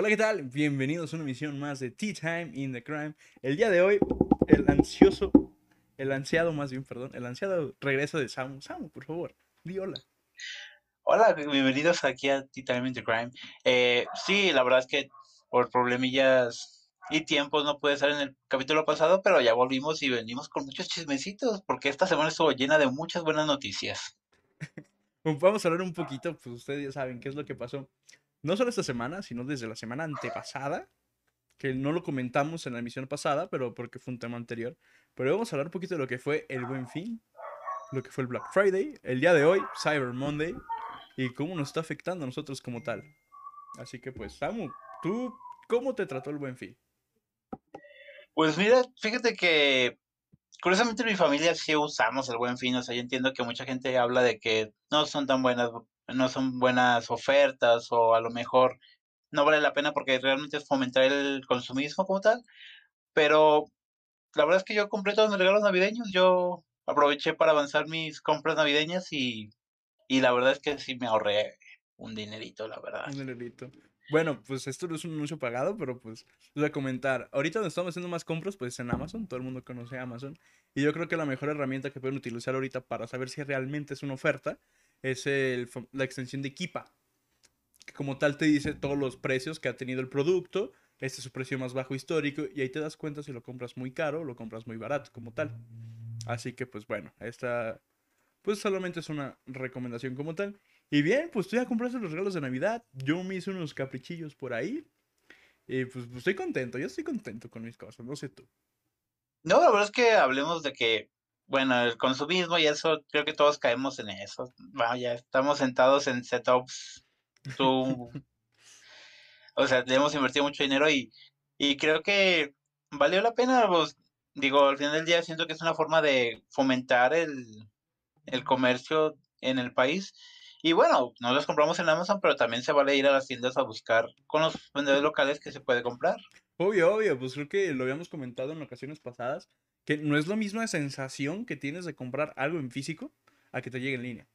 Hola, ¿qué tal? Bienvenidos a una emisión más de Tea Time in the Crime. El día de hoy, el ansioso, el ansiado más bien, perdón, el ansiado regreso de Samu. Samu, por favor, di hola. Hola, bienvenidos aquí a Tea Time in the Crime. Eh, sí, la verdad es que por problemillas y tiempos no pude estar en el capítulo pasado, pero ya volvimos y venimos con muchos chismecitos, porque esta semana estuvo llena de muchas buenas noticias. Vamos a hablar un poquito, pues ustedes ya saben qué es lo que pasó no solo esta semana, sino desde la semana antepasada, que no lo comentamos en la emisión pasada, pero porque fue un tema anterior. Pero vamos a hablar un poquito de lo que fue el Buen Fin, lo que fue el Black Friday, el día de hoy, Cyber Monday, y cómo nos está afectando a nosotros como tal. Así que pues, Samu, ¿tú cómo te trató el Buen Fin? Pues mira, fíjate que curiosamente en mi familia sí usamos el Buen Fin, o sea, yo entiendo que mucha gente habla de que no son tan buenas no son buenas ofertas o a lo mejor no vale la pena porque realmente es fomentar el consumismo como tal. Pero la verdad es que yo compré todos mis regalos navideños, yo aproveché para avanzar mis compras navideñas y, y la verdad es que sí me ahorré un dinerito, la verdad. Un dinerito. Bueno, pues esto no es un anuncio pagado, pero pues voy a comentar. Ahorita donde estamos haciendo más compras, pues en Amazon, todo el mundo conoce Amazon. Y yo creo que la mejor herramienta que pueden utilizar ahorita para saber si realmente es una oferta es el, la extensión de Kipa, que como tal te dice todos los precios que ha tenido el producto, este es su precio más bajo histórico, y ahí te das cuenta si lo compras muy caro o lo compras muy barato, como tal. Así que, pues bueno, esta, pues solamente es una recomendación como tal. Y bien, pues tú ya compraste los regalos de Navidad, yo me hice unos caprichillos por ahí, y pues, pues estoy contento, yo estoy contento con mis cosas, no sé tú. No, la verdad es que hablemos de que bueno, el consumismo y eso, creo que todos caemos en eso. Vaya, estamos sentados en setups. Tú, o sea, hemos invertido mucho dinero y, y creo que valió la pena. Pues, digo, al final del día siento que es una forma de fomentar el, el comercio en el país. Y bueno, no los compramos en Amazon, pero también se vale ir a las tiendas a buscar con los vendedores locales que se puede comprar. Obvio, obvio, pues creo que lo habíamos comentado en ocasiones pasadas que no es la misma sensación que tienes de comprar algo en físico a que te llegue en línea.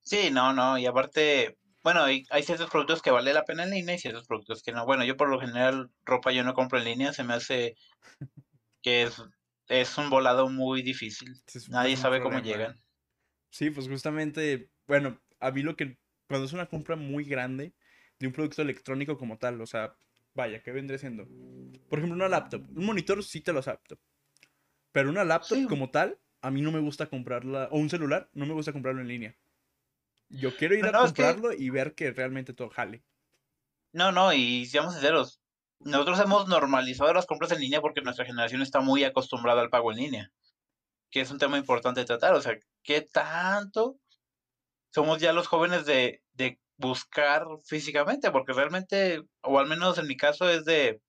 Sí, no, no, y aparte, bueno, hay, ciertos productos que vale la pena en línea y ciertos productos que no. Bueno, yo por lo general ropa yo no compro en línea, se me hace que es, es un volado muy difícil. Nadie sabe cómo llegan. Sí, pues justamente, bueno, a mí lo que, cuando es una compra muy grande de un producto electrónico como tal, o sea, vaya, ¿qué vendré siendo? Por ejemplo, una laptop, un monitor sí te lo acepto, pero una laptop como tal, a mí no me gusta comprarla, o un celular, no me gusta comprarlo en línea. Yo quiero ir a comprarlo y ver que realmente todo jale. No, no, y seamos sinceros, nosotros hemos normalizado las compras en línea porque nuestra generación está muy acostumbrada al pago en línea, que es un tema importante de tratar. O sea, ¿qué tanto somos ya los jóvenes de, de buscar físicamente? Porque realmente, o al menos en mi caso, es de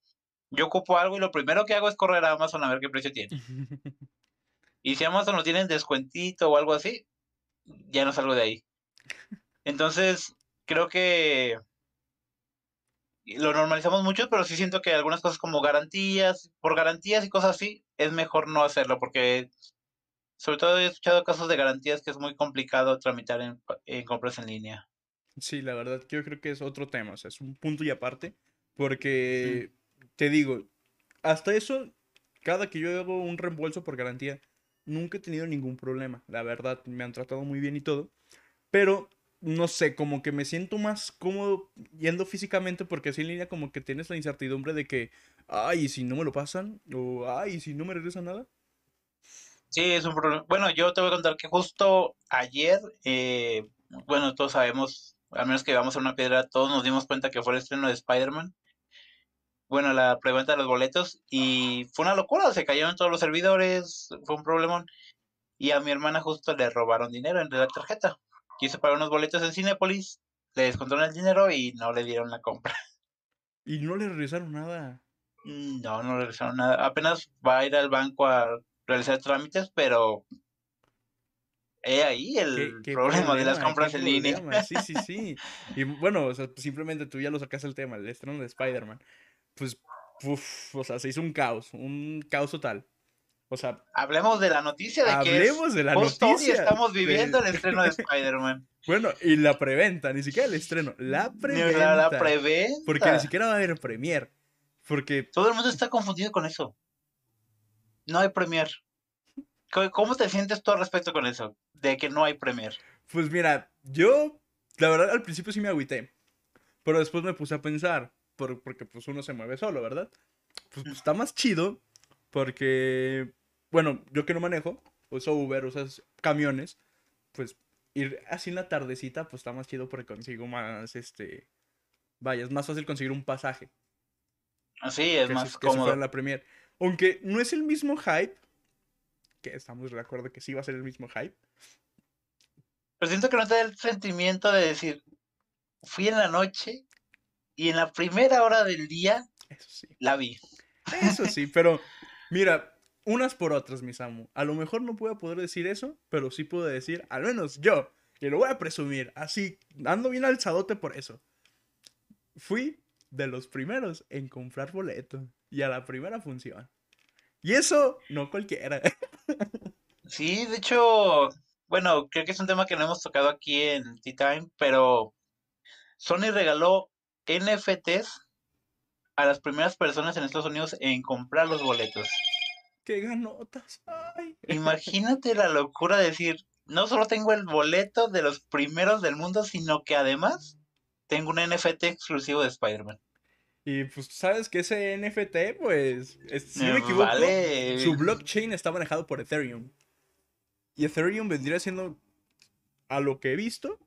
yo ocupo algo y lo primero que hago es correr a Amazon a ver qué precio tiene. y si Amazon no tiene descuentito o algo así, ya no salgo de ahí. Entonces, creo que lo normalizamos mucho, pero sí siento que algunas cosas como garantías, por garantías y cosas así, es mejor no hacerlo porque sobre todo he escuchado casos de garantías que es muy complicado tramitar en, compras en línea. Sí, la verdad, yo creo que es otro tema, o sea, es un punto y aparte, porque te digo, hasta eso, cada que yo hago un reembolso por garantía, nunca he tenido ningún problema. La verdad, me han tratado muy bien y todo. Pero, no sé, como que me siento más cómodo yendo físicamente porque así en línea como que tienes la incertidumbre de que, ay, ¿y si no me lo pasan? O, ay, ¿y si no me regresa nada? Sí, es un problema. Bueno, yo te voy a contar que justo ayer, eh, bueno, todos sabemos, al menos que vamos a una piedra, todos nos dimos cuenta que fue el estreno de Spider-Man bueno, la preventa de los boletos y fue una locura, se cayeron todos los servidores, fue un problemón. Y a mi hermana justo le robaron dinero en la tarjeta. Quiso pagar unos boletos en Cinepolis, le descontaron el dinero y no le dieron la compra. ¿Y no le regresaron nada? No, no le regresaron nada. Apenas va a ir al banco a realizar trámites, pero he ahí el problema, de las compras en línea. Sí, sí, sí. Y bueno, o sea, simplemente tú ya lo sacaste el tema, el estreno de Spider-Man pues, o sea, se hizo un caos, un caos total. O sea, hablemos de la noticia de que hablemos de la noticia. estamos de- viviendo el estreno de Spider-Man. Bueno, y la preventa, ni siquiera el estreno, la preventa. La, la preventa. Porque ni siquiera va a haber premier. Porque, Todo el mundo está confundido con eso. No hay premier. ¿Cómo- ¿Cómo te sientes tú al respecto con eso? De que no hay premier. pues mira, yo, la verdad, al principio sí me agüité. Pero después me puse a pensar, por- porque pues uno se mueve solo, ¿verdad? Pues, pues, está más chido, porque, bueno, yo que no manejo, uso Uber, usas camiones, pues ir así en la tardecita, pues está más chido porque consigo más, este, vaya, es más fácil conseguir un pasaje. Así es que más si- que si cómodo. la premier. Aunque no es el mismo hype, que estamos de acuerdo que sí va a ser el mismo hype. Pero siento que no te da el sentimiento de decir, fui en la noche y en la primera hora del día Eso sí. la vi. Eso sí, pero mira, unas por otras, mis amo. A lo mejor no puedo poder decir eso, pero sí puedo decir, al menos yo, y lo voy a presumir, así, ando bien alzadote por eso. Fui de los primeros en comprar boleto y a la primera función. Y eso no cualquiera. Sí, de hecho, bueno, creo que es un tema que no hemos tocado aquí en Tea Time, pero Sony regaló NFTs a las primeras personas en Estados Unidos en comprar los boletos. ¡Qué ganotas! ¡Ay! Imagínate la locura de decir, no solo tengo el boleto de los primeros del mundo, sino que además tengo un NFT exclusivo de Spider-Man. Y pues sabes que ese NFT, pues, es- si no Eh, me equivoco, vale. su blockchain está manejado por Ethereum. Y Ethereum vendría siendo, a lo que he visto,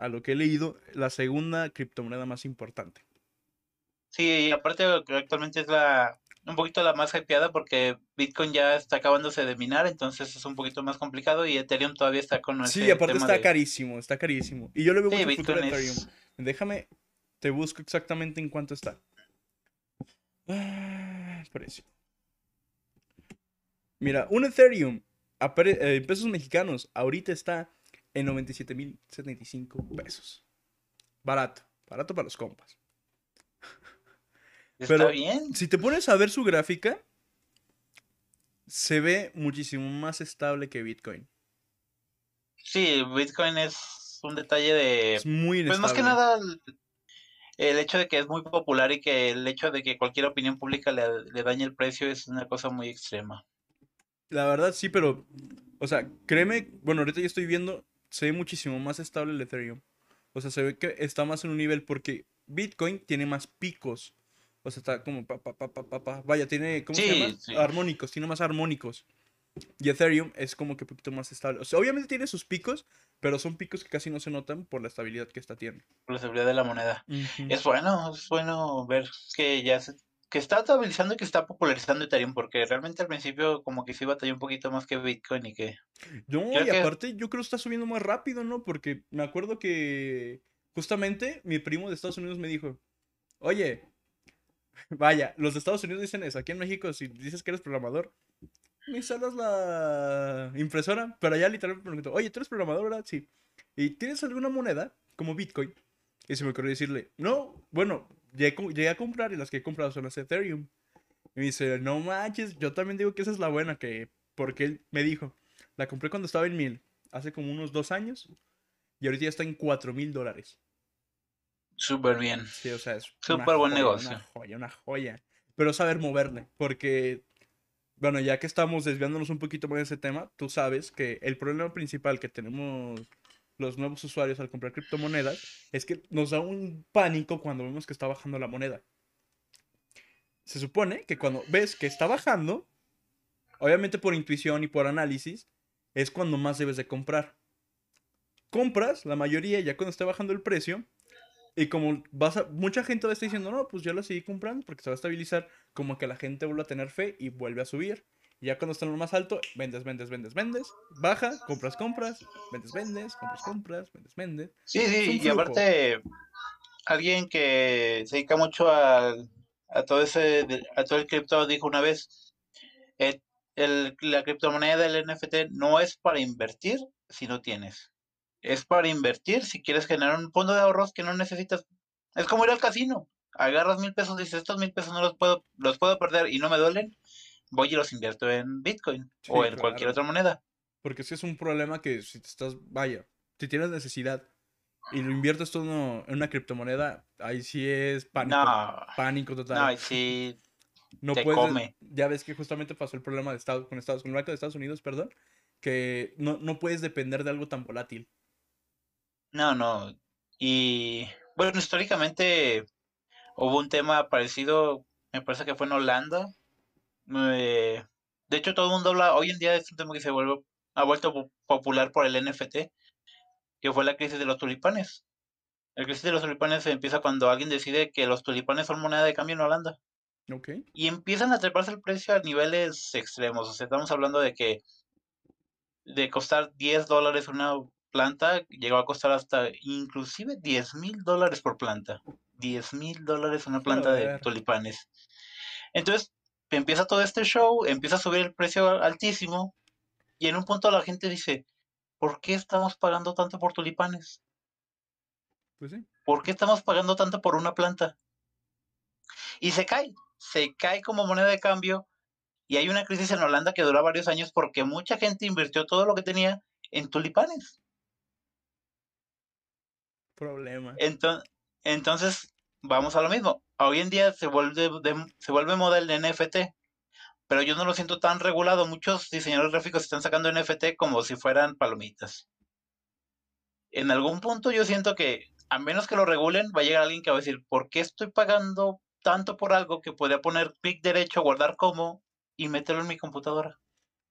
a lo que he leído, la segunda criptomoneda más importante. Sí, y aparte actualmente es la un poquito la más hypeada porque Bitcoin ya está acabándose de minar, entonces es un poquito más complicado y Ethereum todavía está con ese Sí, aparte tema está de- carísimo, está carísimo. Y yo le veo Sí, mucho futuro a Bitcoin Ethereum. es- Déjame, te busco exactamente en cuánto está. Ah, precio. Mira, un Ethereum a pre- eh, en pesos mexicanos ahorita está en 97.075 pesos. Barato, barato para los compas. Está pero- bien. Si te pones a ver su gráfica, se ve muchísimo más estable que Bitcoin. Sí, Bitcoin es un detalle de Es muy pues inestable. más que nada el, hecho de que es muy popular y que el hecho de que cualquier opinión pública le, le dañe el precio es una cosa muy extrema. La verdad sí, pero, o sea, créeme, bueno, ahorita ya estoy viendo, se ve muchísimo más estable el Ethereum. O sea, se ve que está más en un nivel porque Bitcoin tiene más picos. O sea, está como pa, pa, pa, pa, pa, pa. Vaya, tiene, ¿cómo se llama? sí. Armónicos, tiene más armónicos. Y Ethereum es como que un poquito más estable. O sea, obviamente tiene sus picos, pero son picos que casi no se notan por la estabilidad que esta tiene. Por la seguridad de la moneda. Es bueno, es bueno ver que ya se, que está estabilizando y que está popularizando Ethereum, porque realmente al principio como que sí batalló un poquito más que Bitcoin y que No, Creo y que- aparte yo creo que está subiendo más rápido, ¿no? Porque me acuerdo que justamente mi primo de Estados Unidos me dijo, oye, vaya, los de Estados Unidos dicen eso, aquí en México si dices que eres programador, me instalas la impresora, pero allá literalmente me preguntó, oye, ¿tú eres programador, verdad? Sí. ¿Y tienes alguna moneda como Bitcoin? Y se me ocurrió decirle, no, bueno, llegué, a comprar y las que he comprado son las Ethereum. Y me dice, no manches, yo también digo que esa es la buena, que porque él me dijo, la compré cuando estaba en mil, hace como unos dos años, y ahorita ya está en cuatro mil dólares. súper bien. Sí, o sea, es Súper buen joya, negocio. Una joya, una joya. Pero saber moverle, porque, bueno, ya que estamos desviándonos un poquito más de ese tema, tú sabes que el problema principal que tenemos los nuevos usuarios al comprar criptomonedas es que nos da un pánico cuando vemos que está bajando la moneda. Se supone que cuando ves que está bajando, obviamente por intuición y por análisis, es cuando más debes de comprar. Compras, la mayoría, ya cuando esté bajando el precio, y como vas a, mucha gente va a estar diciendo, no, pues yo la seguí comprando porque se va a estabilizar, como que la gente vuelve a tener fe y vuelve a subir. Y ya cuando está en lo más alto, vendes, vendes, vendes, vendes, baja, compras, compras, vendes, vendes, compras, compras, vendes, vendes. Sí, sí, y aparte alguien que se dedica mucho a todo ese a todo el cripto dijo una vez eh, el, la criptomoneda del NFT no es para invertir si no tienes. Es para invertir si quieres generar un fondo de ahorros que no necesitas. Es como ir al casino. Agarras mil pesos y dices, estos mil pesos no los puedo, los puedo perder y no me duelen. Voy y los invierto en Bitcoin o en cualquier otra moneda. Porque si es un problema que si te estás, vaya, si tienes necesidad y lo inviertes todo en una criptomoneda, ahí sí es pánico. pánico total. No, ahí sí. No te come. Ya ves que justamente pasó el problema de Estados, con Estados, con el Banco de Estados Unidos, perdón, que no, no puedes depender de algo tan volátil. No, no. Y bueno, históricamente hubo un tema parecido, me parece que fue en Holanda. De hecho, todo el mundo habla, hoy en día es un tema que se vuelve, ha vuelto popular por el NFT, que fue la crisis de los tulipanes. La crisis de los tulipanes empieza cuando alguien decide que los tulipanes son moneda de cambio en Holanda. Okay. Y empiezan a treparse el precio a niveles extremos. O sea, estamos hablando de que de costar 10 dólares una planta llegó a costar hasta inclusive 10 mil dólares por planta. 10 mil dólares una planta de tulipanes. Entonces empieza todo este show, empieza a subir el precio altísimo y en un punto la gente dice, ¿por qué estamos pagando tanto por tulipanes? Pues sí. ¿Por qué estamos pagando tanto por una planta? Y se cae, se cae como moneda de cambio y hay una crisis en Holanda que dura varios años porque mucha gente invirtió todo lo que tenía en tulipanes. Problema. Entonces, entonces vamos a lo mismo. Hoy en día se vuelve, se vuelve moda el NFT, pero yo no lo siento tan regulado. Muchos diseñadores gráficos están sacando NFT como si fueran palomitas. En algún punto yo siento que, a menos que lo regulen, va a llegar alguien que va a decir, ¿por qué estoy pagando tanto por algo que podría poner clic derecho, guardar como y meterlo en mi computadora.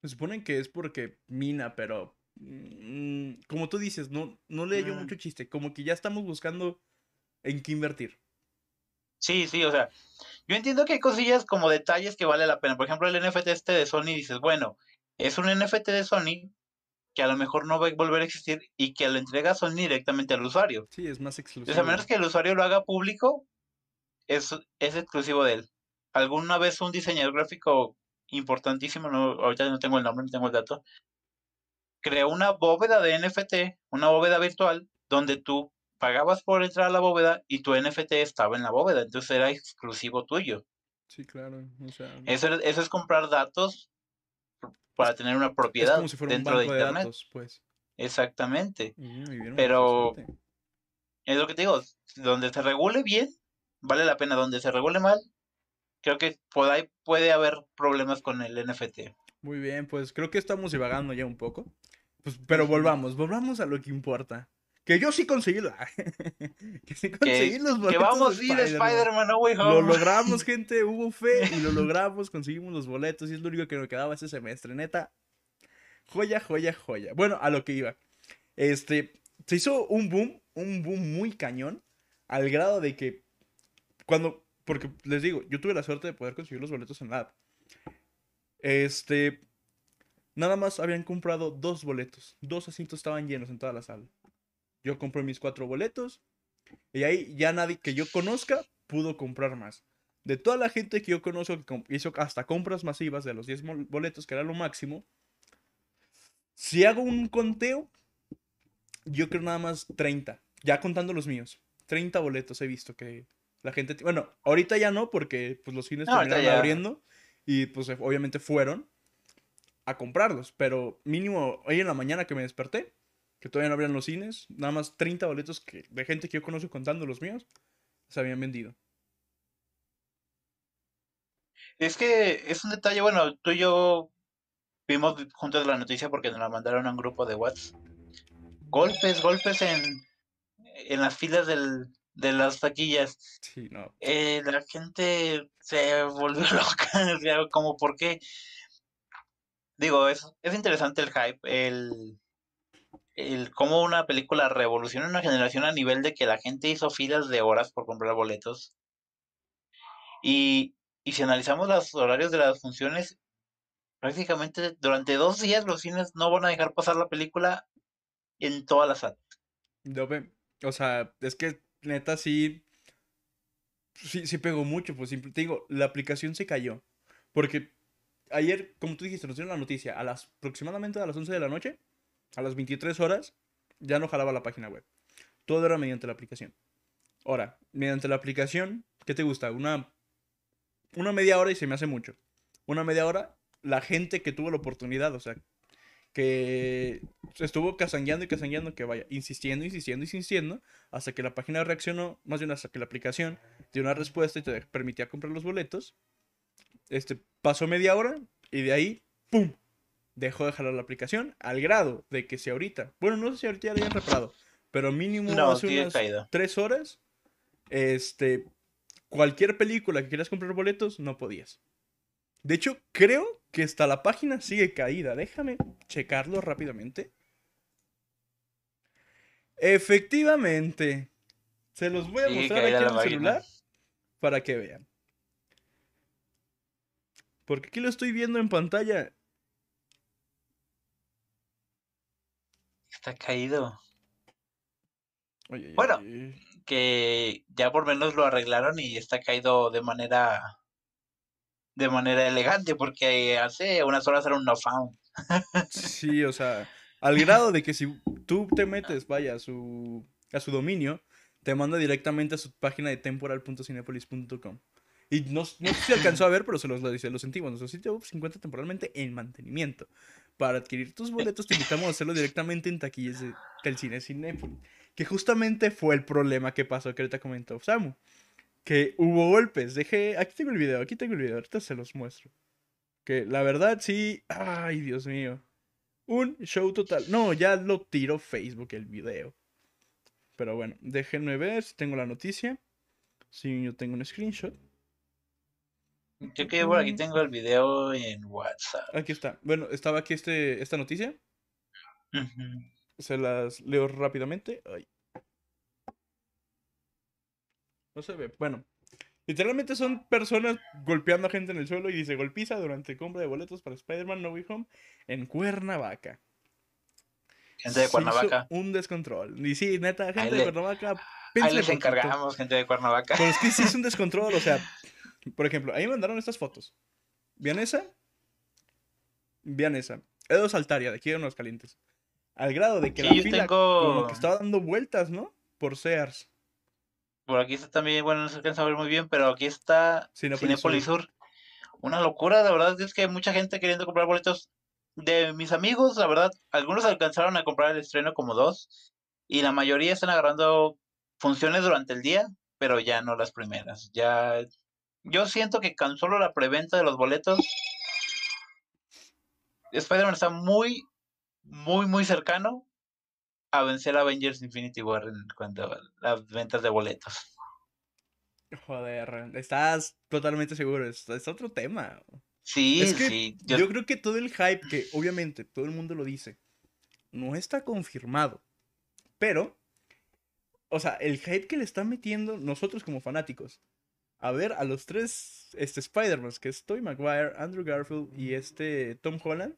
Se supone que es porque mina, pero mm, como tú dices, no, no le yo mm. mucho chiste. Como que ya estamos buscando en qué invertir. Sí, sí, o sea, yo entiendo que hay cosillas como detalles que vale la pena. Por ejemplo, el NFT este de Sony, dices, bueno, es un NFT de Sony que a lo mejor no va a volver a existir y que lo entrega Sony directamente al usuario. Sí, es más exclusivo. Entonces, a menos que el usuario lo haga público, es, es exclusivo de él. Alguna vez un diseñador gráfico importantísimo, no, ahorita no tengo el nombre, no tengo el dato, creó una bóveda de NFT, una bóveda virtual, donde tú pagabas por entrar a la bóveda y tu NFT estaba en la bóveda, entonces era exclusivo tuyo. Sí, claro. eso, eso, es comprar datos para tener una propiedad dentro de Internet. pues. Exactamente. Pero es lo que te digo, donde se regule bien, vale la pena. Donde se regule mal, creo que por ahí puede haber problemas con el NFT. Muy bien, pues creo que estamos divagando ya un poco. Pues, pero volvamos, volvamos a lo que importa. Que yo sí conseguí, que sí conseguí los boletos. Que vamos a ir Spider-Man, no way home. Lo logramos, gente, hubo fe y lo logramos, conseguimos los boletos y es lo único que nos quedaba ese semestre, neta. Joya, joya, joya. Bueno, a lo que iba. Este, se hizo un boom, un boom muy cañón, al grado de que cuando porque les digo, yo tuve la suerte de poder conseguir los boletos en la app. Este. Nada más habían comprado dos boletos. Dos asientos estaban llenos en toda la sala. Yo compré mis cuatro boletos. Y ahí ya nadie que yo conozca pudo comprar más. De toda la gente que yo conozco que hizo hasta compras masivas de los 10 boletos, que era lo máximo. Si hago un conteo, yo creo nada más 30. Ya contando los míos. 30 boletos he visto que, la gente, bueno, ahorita ya no, porque pues los cines terminaron abriendo y pues obviamente fueron a comprarlos, pero mínimo hoy en la mañana que me desperté, que todavía no abrían los cines, nada más 30 boletos que, de gente que yo conozco contando los míos, se habían vendido. Es que es un detalle, bueno, tú y yo vimos juntos la noticia porque nos la mandaron a un grupo de WhatsApp. Golpes, golpes en, en las filas del, de las taquillas. Sí, no. Eh, la gente se volvió loca, como por qué. Digo, es, es interesante el hype, el, el cómo una película revoluciona una generación a nivel de que la gente hizo filas de horas por comprar boletos. Y, y si analizamos los horarios de las funciones, prácticamente durante dos días los cines no van a dejar pasar la película en toda la sala. O sea, es que neta sí, sí, sí pegó mucho, pues te digo, la aplicación se cayó. Porque ayer, como tú dijiste, nos dieron la noticia, a las aproximadamente a las 11 de la noche, a las 23 horas, ya no jalaba la página web. Todo era mediante la aplicación. Ahora, mediante la aplicación, ¿qué te gusta? Una, una media hora y se me hace mucho. una media hora, la gente que tuvo la oportunidad, o sea, que estuvo casangueando y casangueando, que vaya, insistiendo, insistiendo, insistiendo, hasta que la página reaccionó, más bien hasta que la aplicación dio una respuesta y te permitía comprar los boletos. Este, pasó media hora y de ahí, ¡pum! Dejó de jalar la aplicación al grado de que si ahorita, bueno, no sé si ahorita ya la hayan reparado, pero mínimo No, hace unas caído. tres horas, este, cualquier película que quieras comprar boletos, no podías. De hecho, creo que hasta la página sigue caída. Déjame checarlo rápidamente. Efectivamente. Se los voy a Sigue mostrar aquí en el página. celular para que vean. Porque aquí lo estoy viendo en pantalla. Está caído. Ay, Bueno. Que ya por menos lo arreglaron y está caído de manera de manera elegante porque hace unas horas era un no found. Sí, o sea, al grado de que si tú te metes, vaya, a su, a su dominio, te manda directamente a su página de temporal.cinepolis.com. Y no, no sé si alcanzó a ver, pero se los, se los sentimos. Nuestro sitio web se encuentra temporalmente en mantenimiento. Para adquirir tus boletos, te invitamos a hacerlo directamente en taquillas de- del cine Cinépolis. Que justamente fue el problema que pasó que ahorita comentó Samu. Que hubo golpes. Dejé. Aquí tengo el video, aquí tengo el video. Ahorita se los muestro. Que la verdad sí. Ay, Dios mío. Un show total. No, ya lo tiró Facebook el video. Pero bueno, déjenme ver si tengo la noticia. Si yo tengo un screenshot. Yo que por aquí tengo el video en WhatsApp. Aquí está. Bueno, estaba aquí este, esta noticia. Se las leo rápidamente. Ay. No se ve. Bueno. Literalmente son personas golpeando a gente en el suelo y dice golpiza durante compra de boletos para Spider-Man No Way Home en Cuernavaca. Gente de Cuernavaca. un descontrol. Y sí, neta, gente de Cuernavaca. Ahí les encargamos, gente de Cuernavaca. Pero es que sí es un descontrol, o sea, por ejemplo, ahí me mandaron estas fotos. ¿Vean esa? Vean esa. Edo Saltaria, de aquí de Unos Calientes. Al grado de que Sí, la fila tengo- como que estaba dando vueltas, ¿no? Por Sears. Por aquí está también, bueno, no se alcanza a ver muy bien, pero aquí está Cinépolis Sur. Una locura, la verdad es que hay mucha gente queriendo comprar boletos. De mis amigos, la verdad, algunos alcanzaron a comprar el estreno como dos, y la mayoría están agarrando funciones durante el día, pero ya no las primeras. Ya, yo siento que con solo la preventa de los boletos, Spider-Man está muy, muy, muy cercano a vencer a Avengers Infinity War en cuanto a las ventas de boletos. Joder, estás totalmente seguro. Es, es otro tema. Sí, Es que sí. yo... yo- creo que todo el hype, que obviamente todo el mundo lo dice, no está confirmado. Pero, o sea, el hype que le están metiendo nosotros como fanáticos. A ver, a los tres este, Spider-Man, que es Tobey Maguire, Andrew Garfield y este Tom Holland,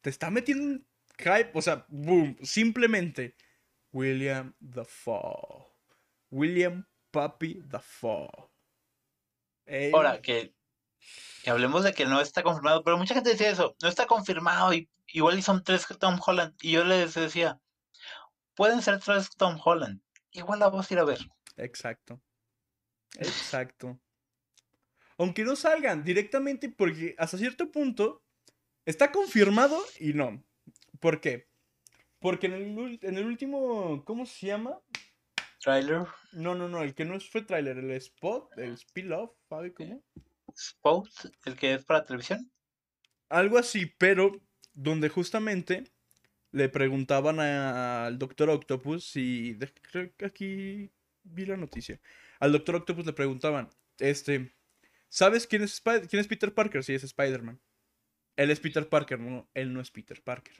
te está metiendo un hype, o sea, boom, simplemente William Dafoe. William Papi Dafoe. Ey, Ahora, que, que hablemos de que no está confirmado, pero mucha gente decía eso, no está confirmado y igual y son tres Tom Holland. Y yo les decía, pueden ser tres Tom Holland, igual la vas a ir a ver. Exacto. Exacto. Aunque no salgan directamente porque hasta cierto punto está confirmado y no. ¿Por qué? Porque en el, en el último, ¿cómo se llama? Trailer, No, no, no, el que no fue tráiler, el spot, el spill-off, ¿sabe cómo? Spot, el que es para televisión. Algo así, pero donde justamente le preguntaban al Doctor Octopus si... Creo que aquí vi la noticia. Al Doctor Octopus le preguntaban, este... ¿Sabes quién es, Spi- quién es Peter Parker? Sí, es Spider-Man. Él es Peter Parker, no, él no es Peter Parker.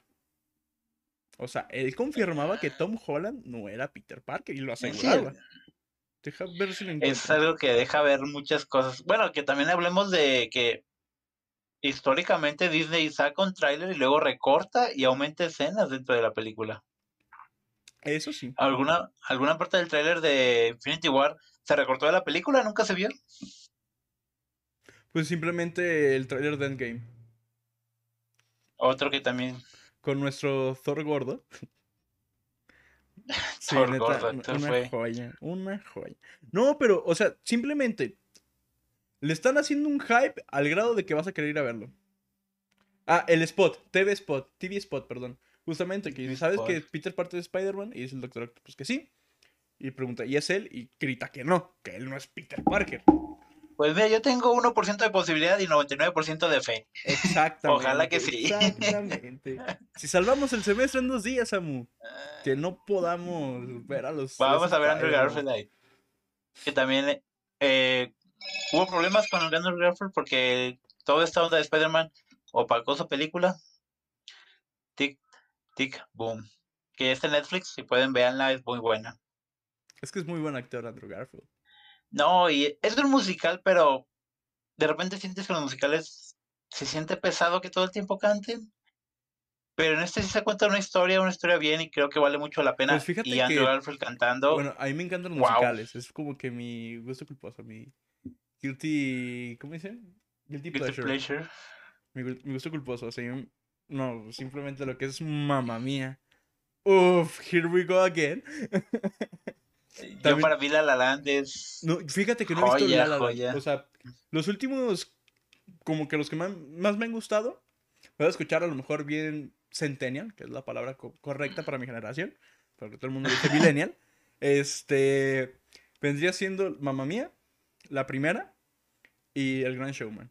O sea, él confirmaba que Tom Holland no era Peter Parker y lo Sí, aseguraba. Deja ver si lo es encuentro. algo que deja ver muchas cosas. Bueno, que también hablemos de que históricamente Disney saca un tráiler y luego recorta y aumenta escenas dentro de la película. Eso sí. ¿Alguna, alguna parte del tráiler de Infinity War se recortó de la película? ¿Nunca se vio? Pues simplemente el tráiler de Endgame. Otro que también con nuestro Thor gordo. Sí, Thor neta, gordo, una- Thor una fue- joya, una joya. No, pero, o sea, simplemente Le están haciendo un hype al grado de que vas a querer ir a verlo. Ah, el Spot, TV Spot, TV Spot, perdón. Justamente, que sabes que Peter parte de Spider-Man y dice el Doctor Octopus que sí. Y pregunta, ¿y es él? Y grita que no, que él no es Peter Parker. Pues mira, yo tengo 1% de posibilidad y 99% de fe. Exactamente. Ojalá que sí. Exactamente. Si salvamos el semestre en dos días, Samu, que no podamos ver a los. Vamos a ver a Andrew. Garfield ahí. Que también eh, hubo problemas con Andrew Garfield porque toda esta onda de Spider-Man opacó su película. Boom. Que está en Netflix, si pueden verla, es muy buena. Es que es muy buen actor, Andrew Garfield. No, y es un musical, pero de repente sientes que los musicales se siente pesado que todo el tiempo canten. Pero en este sí se cuenta una historia, una historia bien y creo que vale mucho la pena. Pues fíjate y Andrew que- Garfield cantando. Bueno, a mí me encantan los Wow. musicales. Es como que mi gusto culposo, mi guilty. ¿Cómo dice? Guilty, Guilty pleasure. Pleasure. Mi, mi gusto culposo. O sea, yo- no, simplemente lo que es mamá mía. Uf, here we go again. Yo También- para mí La La Land es... No, fíjate que no he visto La La Land. joya. O sea, los últimos, como que los que más, más me han gustado, voy a escuchar a lo mejor bien Centennial, que es la palabra co- correcta para mi generación, porque todo el mundo dice Millennial. Este, vendría siendo Mamma Mía, la primera, y El Gran Showman.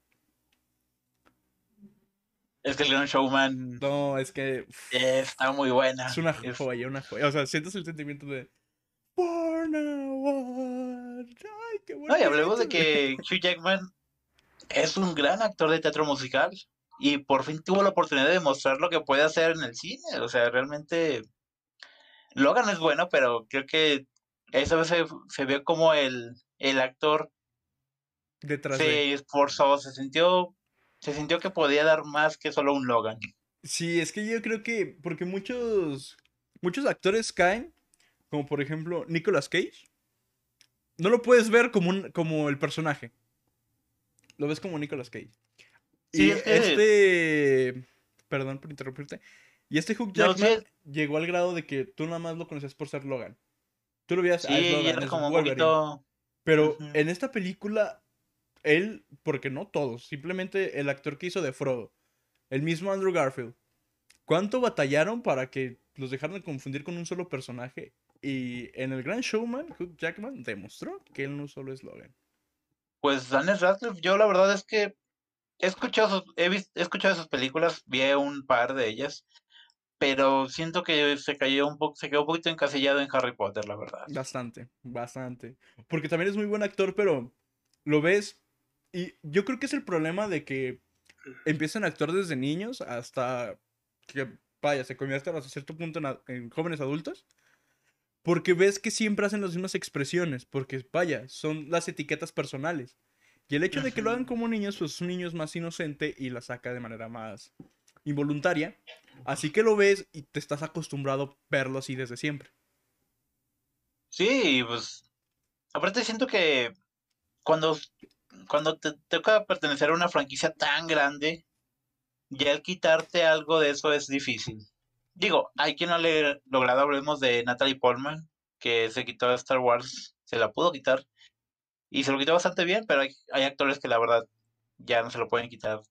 Es que el Gran Showman No, es que está muy buena. es una Es- joya, una joya. O sea, sientes el sentimiento de... Born. Ay, qué No, y hablemos de que Hugh Jackman es un gran actor de teatro musical y por fin tuvo la oportunidad de demostrar lo que puede hacer en el cine. O sea, realmente Logan es bueno, pero creo que esa vez se, se vio como el, el actor Detrás de... se esforzó, se sintió, se sintió que podía dar más que solo un Logan. Sí, es que yo creo que porque muchos muchos actores caen, como por ejemplo Nicolas Cage, no lo puedes ver como un, como el personaje. Lo ves como Nicolas Cage. Sí, y es que- este perdón por interrumpirte. Y este Hugh No, sí Jackman llegó al grado de que tú nada más lo conoces por ser Logan. Tú lo veías, Sí, ah, es Logan, era es como un poquito... Pero en esta película, él, porque no todos, simplemente el actor que hizo de Frodo, el mismo Andrew Garfield, ¿cuánto batallaron para que los dejaran de confundir con un solo personaje? Y en el Gran Showman, Hugh Jackman demostró que él no solo es Logan. Pues Daniel Radcliffe, yo la verdad es que he escuchado sus, he vis- he escuchado sus películas, vi un par de ellas, pero siento que se cayó un poco, se quedó un poquito encasillado en Harry Potter, la verdad. Bastante, bastante. Porque también es muy buen actor, pero lo ves. Y yo creo que es el problema de que empiezan a actuar desde niños hasta que, vaya, se convierten hasta cierto punto en, a- en jóvenes adultos. Porque ves que siempre hacen las mismas expresiones. Porque, vaya, son las etiquetas personales. Y el hecho de que lo hagan como niños, pues un niño es más inocente y la saca de manera más involuntaria. Así que lo ves y te estás acostumbrado a verlo así desde siempre. Sí, pues aparte siento que cuando, cuando te toca pertenecer a una franquicia tan grande, ya el quitarte algo de eso es difícil. Digo, hay quien no le ha logrado, hablemos de Natalie Portman, que se quitó de Star Wars, se la pudo quitar, y se lo quitó bastante bien, pero hay, hay actores que la verdad ya no se lo pueden quitar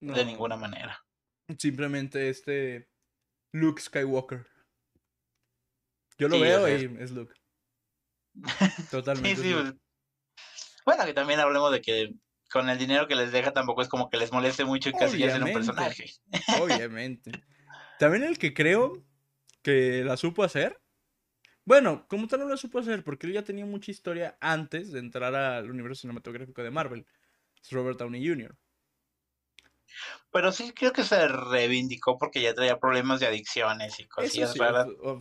de ninguna manera. Simplemente este Luke Skywalker. Yo lo Sí, veo y es Luke. Sí, Totalmente. es sí, Luke. Bueno, que también hablemos de que con el dinero que les deja tampoco es como que les moleste mucho encasillarse en un Obviamente. personaje. Obviamente. También el que creo que la supo hacer. Bueno, como tal no la supo hacer porque él ya tenía mucha historia antes de entrar al universo cinematográfico de Marvel. Es Robert Downey Jr. Pero sí creo que se reivindicó porque ya traía problemas de adicciones y cosillas sí,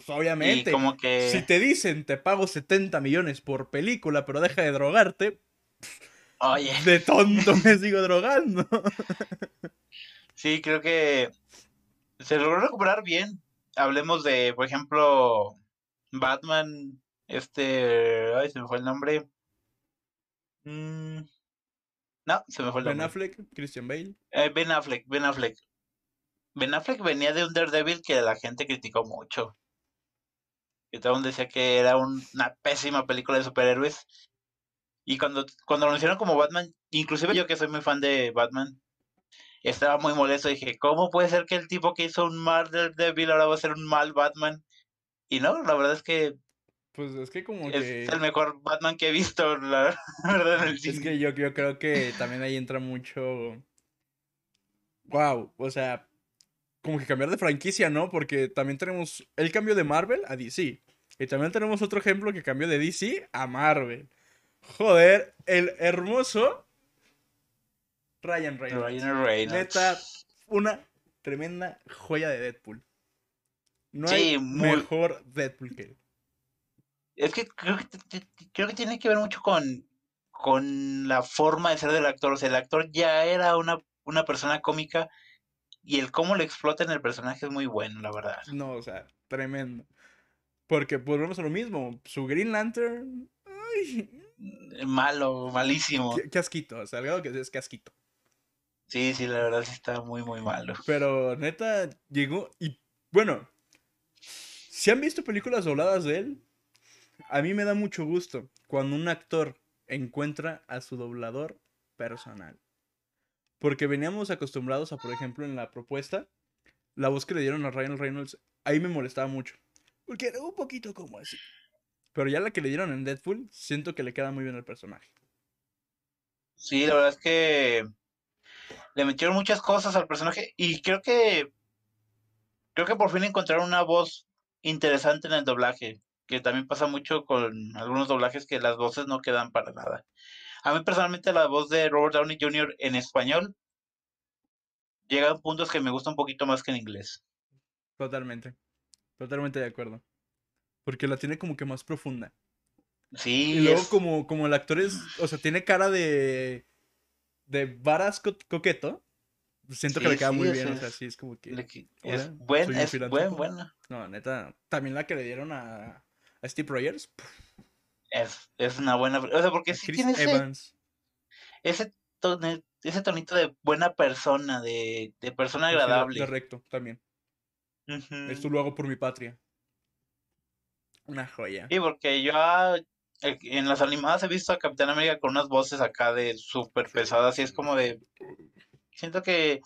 obviamente. Y como que... Si te dicen te pago 70 millones por película, pero deja de drogarte, Oye, de tonto me sigo drogando. sí, creo que se logró recuperar bien. Hablemos de, por ejemplo, Batman, este... Ay, se me fue el nombre. Mm, No, se me fue el Ben nombre. Affleck, Christian Bale. Eh, ben Affleck, Ben Affleck. Ben Affleck venía de un Daredevil que la gente criticó mucho. Que todo el mundo decía que era un- una pésima película de superhéroes. Y cuando, cuando lo anunciaron como Batman, inclusive yo que soy muy fan de Batman, estaba muy molesto. Dije, ¿cómo puede ser que el tipo que hizo un mal Devil ahora va a ser un mal Batman? Y no, la verdad es que pues es que como que... Es el mejor Batman que he visto, la verdad, en el cine. Es que yo, yo creo que también ahí entra mucho... Wow, o sea, como que cambiar de franquicia, ¿no? Porque también tenemos el cambio de Marvel a DC. Y también tenemos otro ejemplo que cambió de DC a Marvel. Joder, el hermoso Ryan Reynolds. Ryan Reynolds. Neta, una tremenda joya de Deadpool. No hay mejor Deadpool que él. Es que creo que, creo que tiene que ver mucho con, con la forma de ser del actor. O sea, el actor ya era una, una persona cómica y el cómo lo explota en el personaje es muy bueno, la verdad. No, o sea, tremendo. Porque volvemos a lo mismo. Su Green Lantern. Ay. Malo, malísimo. Qué, asquito, o sea, algo que es casquito. Sí, sí, la verdad sí está muy, muy malo. Pero neta, llegó. Y bueno, si han visto películas dobladas de él, a mí me da mucho gusto cuando un actor encuentra a su doblador personal. Porque veníamos acostumbrados a, por ejemplo, en la propuesta, la voz que le dieron a Ryan Reynolds, ahí me molestaba mucho. Porque era un poquito como así. Pero ya la que le dieron en Deadpool, siento que le queda muy bien el personaje. Sí, la verdad es que le metieron muchas cosas al personaje y creo que creo que por fin encontraron una voz interesante en el doblaje que también pasa mucho con algunos doblajes que las voces no quedan para nada. A mí personalmente la voz de Robert Downey Jr. en español llega a puntos que me gusta un poquito más que en inglés. Totalmente, totalmente de acuerdo. Porque la tiene como que más profunda. Sí. Y luego como, como el actor es, o sea, tiene cara de, de varas coqueto. Siento que le queda muy bien, o sea, sí, es como que... es buen, es buen, buena. No, neta, también la que le dieron a, Steve Rogers. Es, es una buena. O sea, porque si tiene Evans. Ese, ese, tonito de buena persona, de, de persona agradable. De recto, también. Esto lo hago por mi patria. Una joya. Sí, porque yo ah, en las animadas he visto a Capitán América con unas voces acá de súper pesadas y es como de... Siento que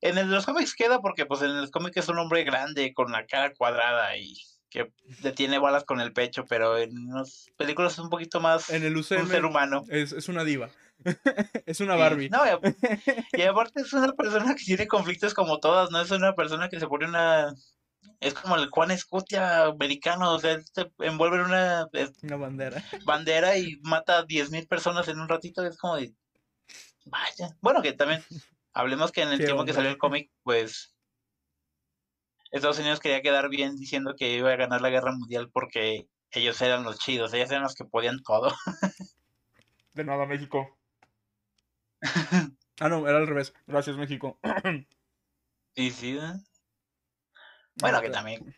en los cómics queda porque pues en los cómics es un hombre grande con la cara cuadrada y que detiene balas con el pecho, pero en las películas es un poquito más en el un ser humano. Es, una diva. es una Barbie. no, y, aparte es una persona que tiene conflictos como todas, no es una persona que se pone una... Es como el Juan Escutia americano, o sea, se envuelve en una... Una bandera. Bandera y mata a 10.000 personas en un ratito, es como de... Vaya. Bueno, que también hablemos que en el tiempo que salió el cómic, pues Estados Unidos quería quedar bien diciendo que iba a ganar la guerra mundial porque ellos eran los chidos, ellos eran los que podían todo. De nada, México. ah, no, era al revés. Gracias, México. sí, sí. ¿eh? Bueno, que también.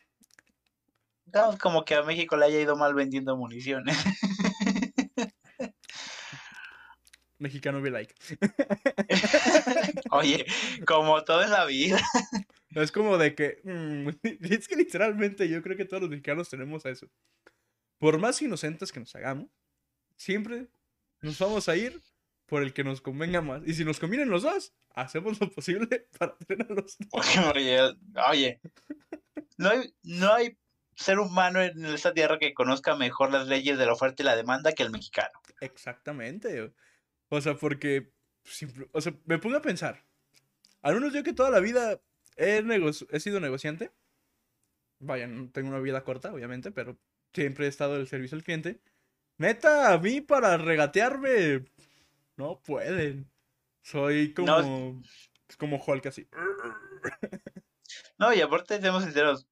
Como que a México le haya ido mal vendiendo municiones. Mexicano be like. Oye, como todo en la vida. Es como de que. Mm, es que literalmente yo creo que todos los mexicanos tenemos eso. Por más inocentes que nos hagamos, siempre nos vamos a ir por el que nos convenga más. Y si nos convienen los dos, hacemos lo posible para tener a los dos. Oye, oye no, hay, no hay ser humano en esta tierra que conozca mejor las leyes de la oferta y la demanda que el mexicano. Exactamente. O sea, porque. O sea, me pongo a pensar. Al menos yo que toda la vida He, he sido negociante. Vaya, no tengo una vida corta, obviamente, pero siempre he estado el servicio al cliente. Neta, a mí para regatearme no pueden. Soy como como Hulk así. No, y aparte seamos sinceros,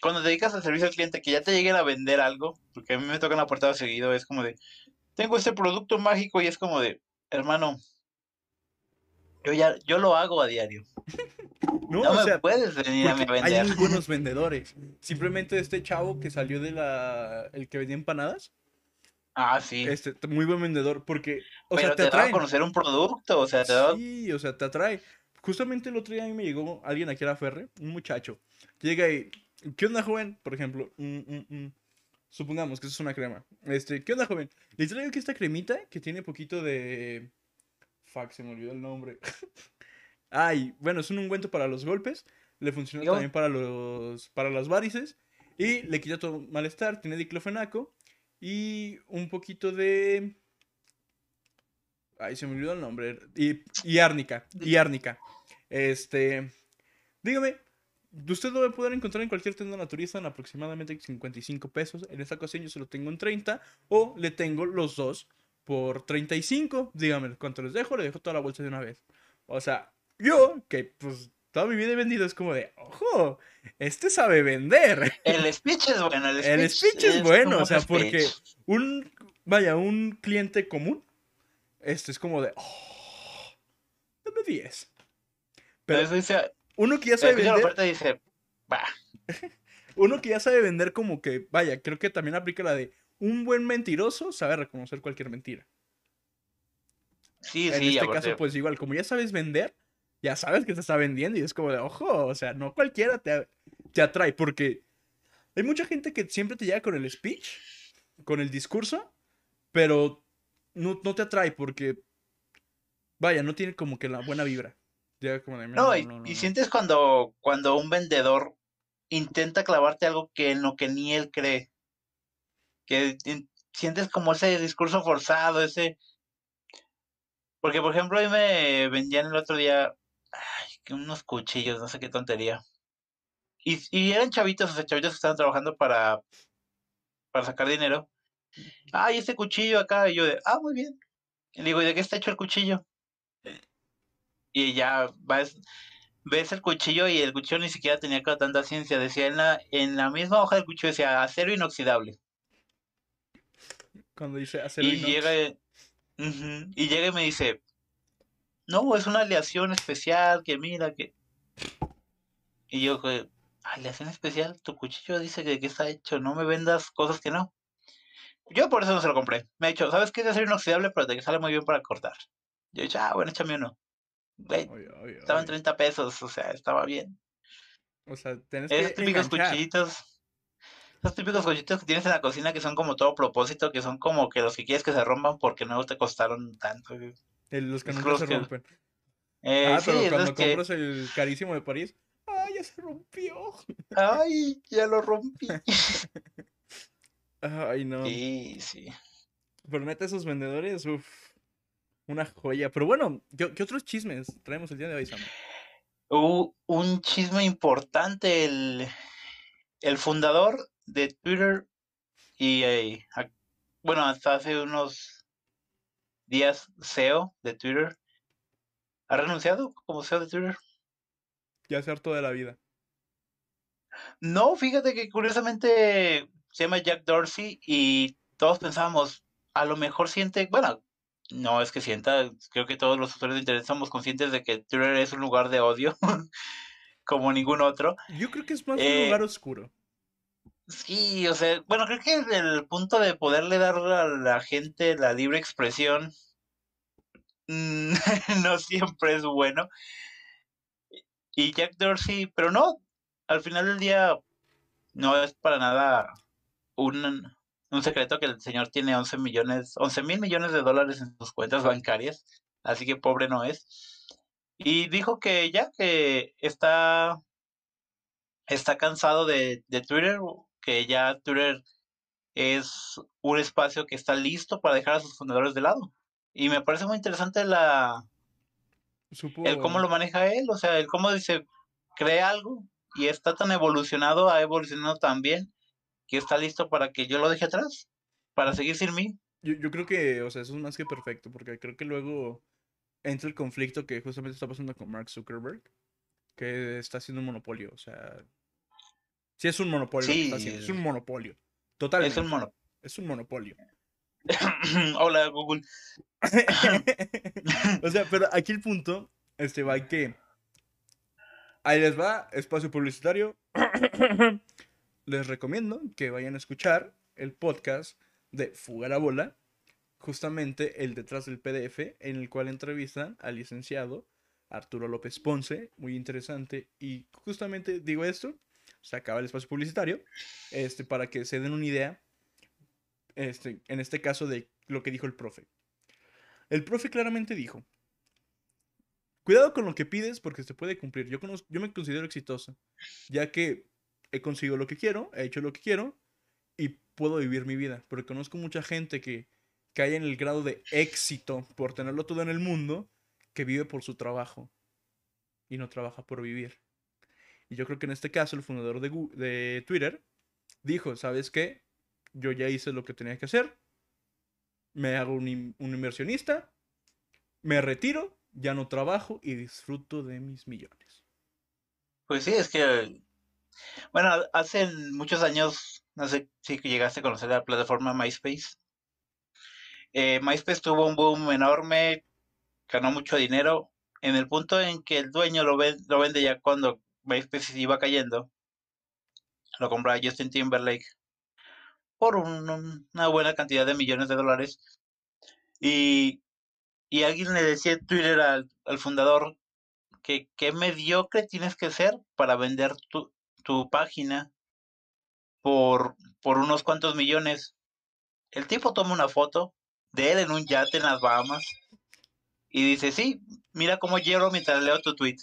cuando te dedicas al servicio al cliente que ya te lleguen a vender algo, porque a mí me tocan la puerta seguido, es como de tengo este producto mágico y es como de, hermano, yo ya yo lo hago a diario. No, o sea, puedes venir a vender. Hay muy buenos vendedores. Simplemente este chavo que salió de la. el que vendía empanadas. Ah, sí. Este, muy buen vendedor, porque. O sea, te, te a conocer un producto, o sea, te Sí, o sea, te atrae. Justamente el otro día a mí me llegó alguien aquí a la Ferre, un muchacho. Llega y. ¿Qué onda, joven? Por ejemplo. Mm, mm, mm. Supongamos que eso es una crema. Este, ¿qué onda, joven? Le traigo aquí esta cremita que tiene poquito de. Fuck, se me olvidó el nombre. Ay, bueno, es un ungüento para los golpes. Le funciona Yo- también para los. para las varices. Y le quita todo malestar. Tiene diclofenaco. Y un poquito de. Ay, se me olvidó el nombre. Y, y árnica. Y árnica. Este. Dígame, usted lo va a poder encontrar en cualquier tienda naturista en aproximadamente 55 pesos. En esta ocasión yo se lo tengo en 30. O le tengo los dos por 35. Dígame cuánto les dejo. Le dejo toda la bolsa de una vez. O sea, yo, que pues toda mi vida he vendido, es como de, ojo, este sabe vender. El speech es bueno. El speech, El speech es bueno, o sea, porque un, vaya, un cliente común, este es como de, oh, dame 10. Pero Eso dice, uno que ya sabe la vender, oferta y dice, va. uno que ya sabe vender como que, vaya, creo que también aplica la de, un buen mentiroso sabe reconocer cualquier mentira. Sí, en sí, este aparte, caso, pues igual, como ya sabes vender, ya sabes que te está vendiendo y es como de, ojo, o sea, no cualquiera te, te atrae, porque hay mucha gente que siempre te llega con el speech, con el discurso, pero no, no te atrae porque, vaya, no tiene como que la buena vibra. Llega como de, No, y, no, y no". sientes cuando, cuando un vendedor intenta clavarte algo que en lo que ni él cree. Que sientes como ese discurso forzado, ese... Porque, por ejemplo, a mí me vendían el otro día ay, unos cuchillos, no sé qué tontería. Y, y eran chavitos, o sea, chavitos que estaban trabajando para, para sacar dinero. Ay, este cuchillo acá. Y yo de, ah, muy bien. Y le digo, ¿y de qué está hecho el cuchillo? Y ya vas, ves el cuchillo y el cuchillo ni siquiera tenía tanta ciencia. Decía en la, en la misma hoja del cuchillo, decía acero inoxidable. Cuando dice acero Y inox. llega, y- llega y me dice, no, es una aleación especial, que mira, que... Y yo, que, aleación especial, tu cuchillo dice que qué está hecho, no me vendas cosas que no. Yo por eso no se lo compré. Me ha dicho, ¿sabes qué? Es acero inoxidable, pero te sale muy bien para cortar. Yo he dicho, ah, bueno, échame uno. Güey, estaban oye. 30 pesos, o sea, estaba bien. O sea, tenés Esos que típicos enganchar. cuchillitos. Esos típicos cuchillitos que tienes en la cocina que son como todo propósito, que son como que los que quieres que se rompan porque no te costaron tanto. güey. El- los que los se que- rompen. Eh, ah, sí, pero cuando que, compras el carísimo de París, ¡ay, ya se rompió! ay, ya lo rompí. Ay, no. Sí, sí. Pero neta, esos vendedores, uff, una joya. Pero bueno, ¿qué, qué otros chismes traemos el día de hoy, Sam? Un chisme importante, el, el fundador de Twitter y, eh, bueno, hasta hace unos días CEO de Twitter, ha renunciado como CEO de Twitter. Ya se harto de la vida. No, fíjate que curiosamente se llama Jack Dorsey y todos pensábamos, a lo mejor siente, bueno, no es que sienta, creo que todos los usuarios de Internet somos conscientes de que Twitter es un lugar de odio como ningún otro. Yo creo que es más un Eh, lugar oscuro. Sí, o sea, bueno, creo que el punto de poderle dar a la gente la libre expresión mm, no siempre es bueno. Y Jack Dorsey, pero no, al final del día no es para nada un, un secreto que el señor tiene 11 millones, 11 mil millones de dólares en sus cuentas bancarias, así que pobre no es. Y dijo que ya que está, está cansado de, de Twitter, que ya Twitter es un espacio que está listo para dejar a sus fundadores de lado. Y me parece muy interesante la, Supo... el cómo lo maneja él, o sea, el cómo dice, crea algo y está tan evolucionado, ha evolucionado tan bien, que está listo para que yo lo deje atrás, para seguir sin mí. Yo, yo creo que, o sea, eso es más que perfecto, porque creo que luego entra el conflicto que justamente está pasando con Mark Zuckerberg, que está haciendo un monopolio, o sea... Sí es un monopolio está haciendo, es un monopolio. Totalmente. Es un mono. Es un monopolio. Hola, Google. o sea, pero aquí el punto, este va que ahí les va, espacio publicitario. les recomiendo que vayan a escuchar el podcast de Fuga la Bola, justamente el detrás del PDF, en el cual entrevistan al licenciado Arturo López Ponce, muy interesante. Y justamente digo esto, se acaba el espacio publicitario, este, para que se den una idea este, en este caso de lo que dijo el profe. El profe claramente dijo, cuidado con lo que pides porque se puede cumplir. Yo, yo me considero exitoso, ya que he conseguido lo que quiero, he hecho lo que quiero y puedo vivir mi vida. Porque conozco mucha gente que cae en el grado de éxito por tenerlo todo en el mundo, que vive por su trabajo y no trabaja por vivir. Y yo creo que en este caso el fundador de, de Twitter dijo, ¿sabes qué? Yo ya hice lo que tenía que hacer, me hago un, un inversionista, me retiro, ya no trabajo y disfruto de mis millones. Pues sí, es que, bueno, hace muchos años, no sé si llegaste a conocer la plataforma MySpace. Eh, MySpace tuvo un boom enorme, ganó mucho dinero. En el punto en que el dueño lo, lo vende ya cuando MySpace iba cayendo, lo compra Justin Timberlake por una buena cantidad de millones de dólares. Y, y alguien le decía en Twitter al, fundador que qué mediocre tienes que ser para vender tu, tu página por, por unos cuantos millones. El tipo toma una foto de él en un yate en las Bahamas y dice, sí, mira cómo lloro mientras leo tu tweet.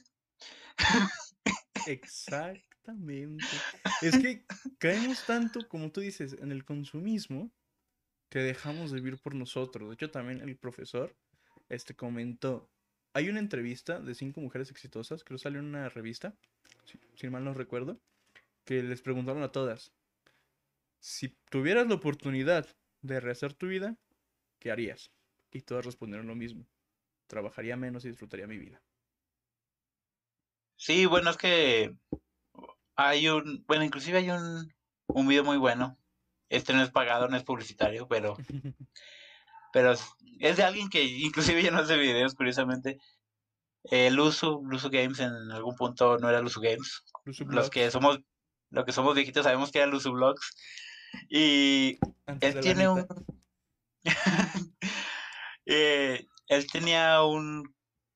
Exactamente. Es que caemos tanto, como tú dices, en el consumismo que dejamos de vivir por nosotros. De hecho, también el profesor este, comentó, hay una entrevista de cinco mujeres exitosas, creo que salió en una revista, si mal no recuerdo, que les preguntaron a todas, si tuvieras la oportunidad de rehacer tu vida, ¿qué harías? Y todas respondieron lo mismo. Trabajaría menos y disfrutaría mi vida. Sí, bueno, es que hay un, bueno, inclusive hay un, un video muy bueno. Este no es pagado, no es publicitario, pero, pero es de alguien que inclusive ya no hace videos, curiosamente. El Luzu, Luzu Games en algún punto no era Luzu Games. Los que somos, lo que somos viejitos sabemos que era Luzu Vlogs. Y él tiene un, eh, él tenía un,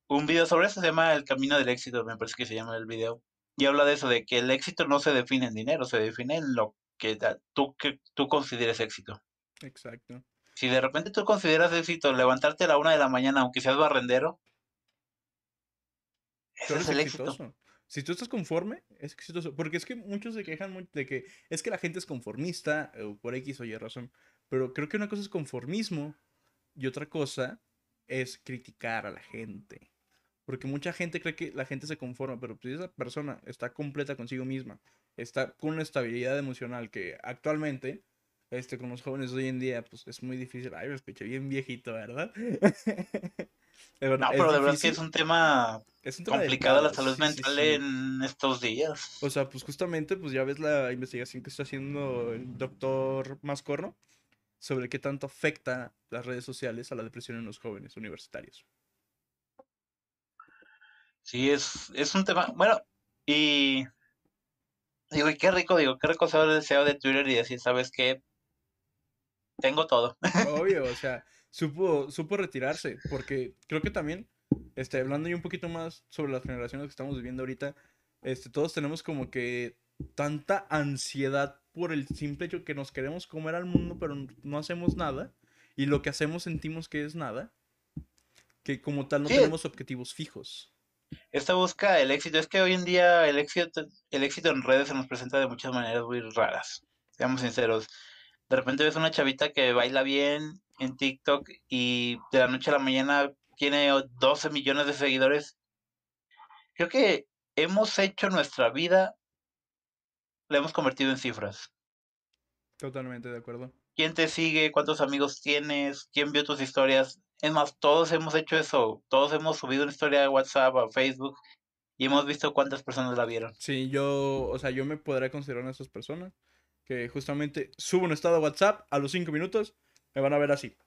un video sobre eso, se llama El Camino del Éxito, me parece que se llama el video. Y habla de eso, de que el éxito no se define en dinero, se define en lo que tú, que tú consideres éxito. Exacto. Si de repente tú consideras éxito levantarte a la una de la mañana, aunque seas barrendero, es el éxito. Si tú estás conforme, es exitoso. Porque es que muchos se quejan de que es que la gente es conformista, o por X o Y razón. Pero creo que una cosa es conformismo y otra cosa es criticar a la gente. Porque mucha gente cree que la gente se conforma, pero si esa persona está completa consigo misma, está con una estabilidad emocional que actualmente, este, con los jóvenes hoy en día, pues es muy difícil. Ay, me escuché bien viejito, ¿verdad? no, pero de verdad que es un tema, es un tema complicado la salud mental en estos días. O sea, pues justamente, pues ya ves la investigación que está haciendo el doctor Mascorno sobre qué tanto afecta las redes sociales a la depresión en los jóvenes universitarios. Sí, es, es un tema, bueno, y digo, y qué rico, digo, qué rico saber el deseo de Twitter y decir, ¿sabes qué? Tengo todo. Obvio, o sea, supo, supo retirarse, porque creo que también, este, hablando yo un poquito más sobre las generaciones que estamos viviendo ahorita, este, todos tenemos como que tanta ansiedad por el simple hecho que nos queremos comer al mundo, pero no hacemos nada. Y lo que hacemos sentimos que es nada. Que como tal no tenemos objetivos fijos. Esta busca el éxito. Es que hoy en día el éxito, el éxito en redes se nos presenta de muchas maneras muy raras. Seamos sinceros. De repente ves una chavita que baila bien en TikTok y de la noche a la mañana tiene 12 millones de seguidores. Creo que hemos hecho nuestra vida la hemos convertido en cifras. Totalmente de acuerdo. ¿Quién te sigue? ¿Cuántos amigos tienes? ¿Quién vio tus historias? Es más, todos hemos hecho eso. Todos hemos subido una historia de WhatsApp a Facebook y hemos visto cuántas personas la vieron. Sí, yo, o sea, yo me podría considerar una de esas personas que justamente subo un estado de WhatsApp a los cinco minutos, me van a ver así,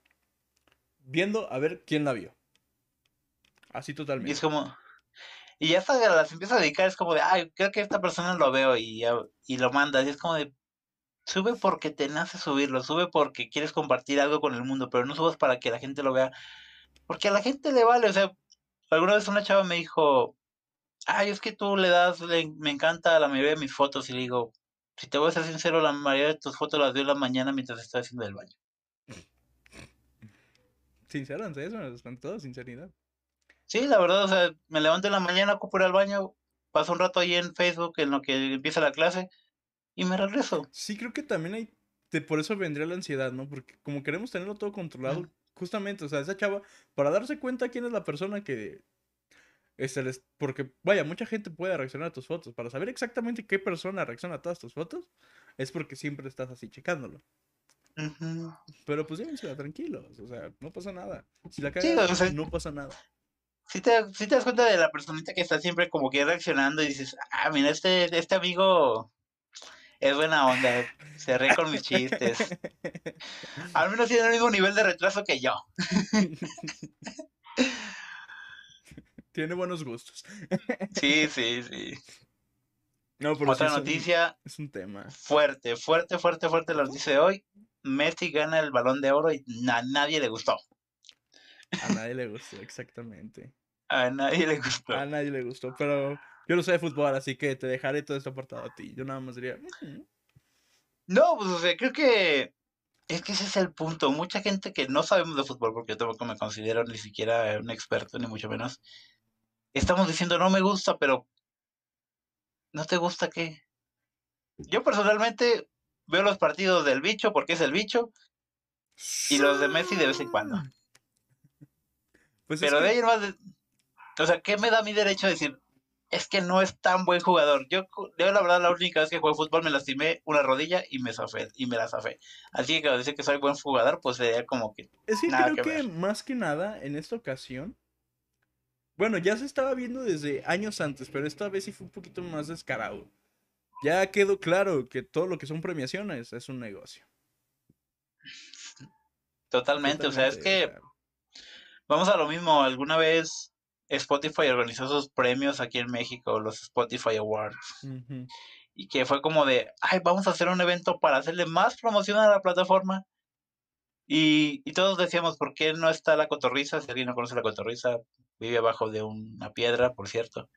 viendo a ver quién la vio. Así totalmente. Y es como, y ya hasta las empieza a dedicar, es como de, ay, creo que esta persona lo veo y, y lo manda. Y es como de, sube porque te nace subirlo, sube porque quieres compartir algo con el mundo, pero no subas para que la gente lo vea. Porque a la gente le vale, o sea, alguna vez una chava me dijo, ay, es que tú le das, me encanta la mayoría de mis fotos. Y le digo, si te voy a ser sincero, la mayoría de tus fotos las veo en la mañana mientras estoy haciendo el baño. Sincero, ante eso, ante todo, sinceridad. Sí, la verdad, o sea, me levanto en la mañana, ocupo ir al baño, paso un rato ahí en Facebook en lo que empieza la clase y me regreso. Sí, creo que también hay, de, por eso vendría la ansiedad, ¿no? Porque como queremos tenerlo todo controlado, justamente, o sea, esa chava, para darse cuenta quién es la persona que... Este, les- porque, vaya, mucha gente puede reaccionar a tus fotos. Para saber exactamente qué persona reacciona a todas tus fotos, es porque siempre estás así checándolo. Ujú. Pero pues llévensela tranquilos, o sea, no pasa nada. Si la Sí, cagas, o sea- no pasa nada. Si te, sí te das cuenta de la personita que está siempre como que reaccionando y dices, ah, mira, este, este amigo es buena onda, se ríe con mis chistes. Al menos tiene el mismo nivel de retraso que yo. Tiene buenos gustos. Sí, sí, sí. No, pero sí Otra es un- noticia es un tema. fuerte, fuerte, fuerte, fuerte la noticia de hoy. Messi gana el balón de oro y a nadie le gustó. A nadie le gustó, exactamente. A nadie le gustó. A nadie le gustó, pero yo no sé de fútbol, así que te dejaré todo esto apartado a ti. Yo nada más diría. No, pues o sea, creo que es que ese es el punto. Mucha gente que no sabemos de fútbol, porque yo tampoco me considero ni siquiera un experto, ni mucho menos. Estamos diciendo, no me gusta, pero ¿no te gusta qué? Yo personalmente veo los partidos del bicho porque es el bicho y los de Messi de vez en cuando. Pues es Pero de que- ahí más, de- o sea, ¿qué me da mi derecho a decir? Es que no es tan buen jugador. Yo, yo la verdad, la única vez que jugué fútbol me lastimé una rodilla y me zafé, y me la zafé. Así que decir que soy buen jugador, pues sería como que Es que Nada creo que que ver. más que nada en esta ocasión. Bueno, ya se estaba viendo desde años antes, pero esta vez sí fue un poquito más descarado. Ya quedó claro que todo lo que son premiaciones es un negocio. totalmente, o sea, es que vamos a lo mismo. Alguna vez Spotify organizó sus premios aquí en México, los Spotify Awards, y que fue como de, ay, vamos a hacer un evento para hacerle más promoción a la plataforma. Y, y todos decíamos, ¿por qué no está la cotorriza? Si alguien no conoce la cotorriza, vive abajo de una piedra, por cierto.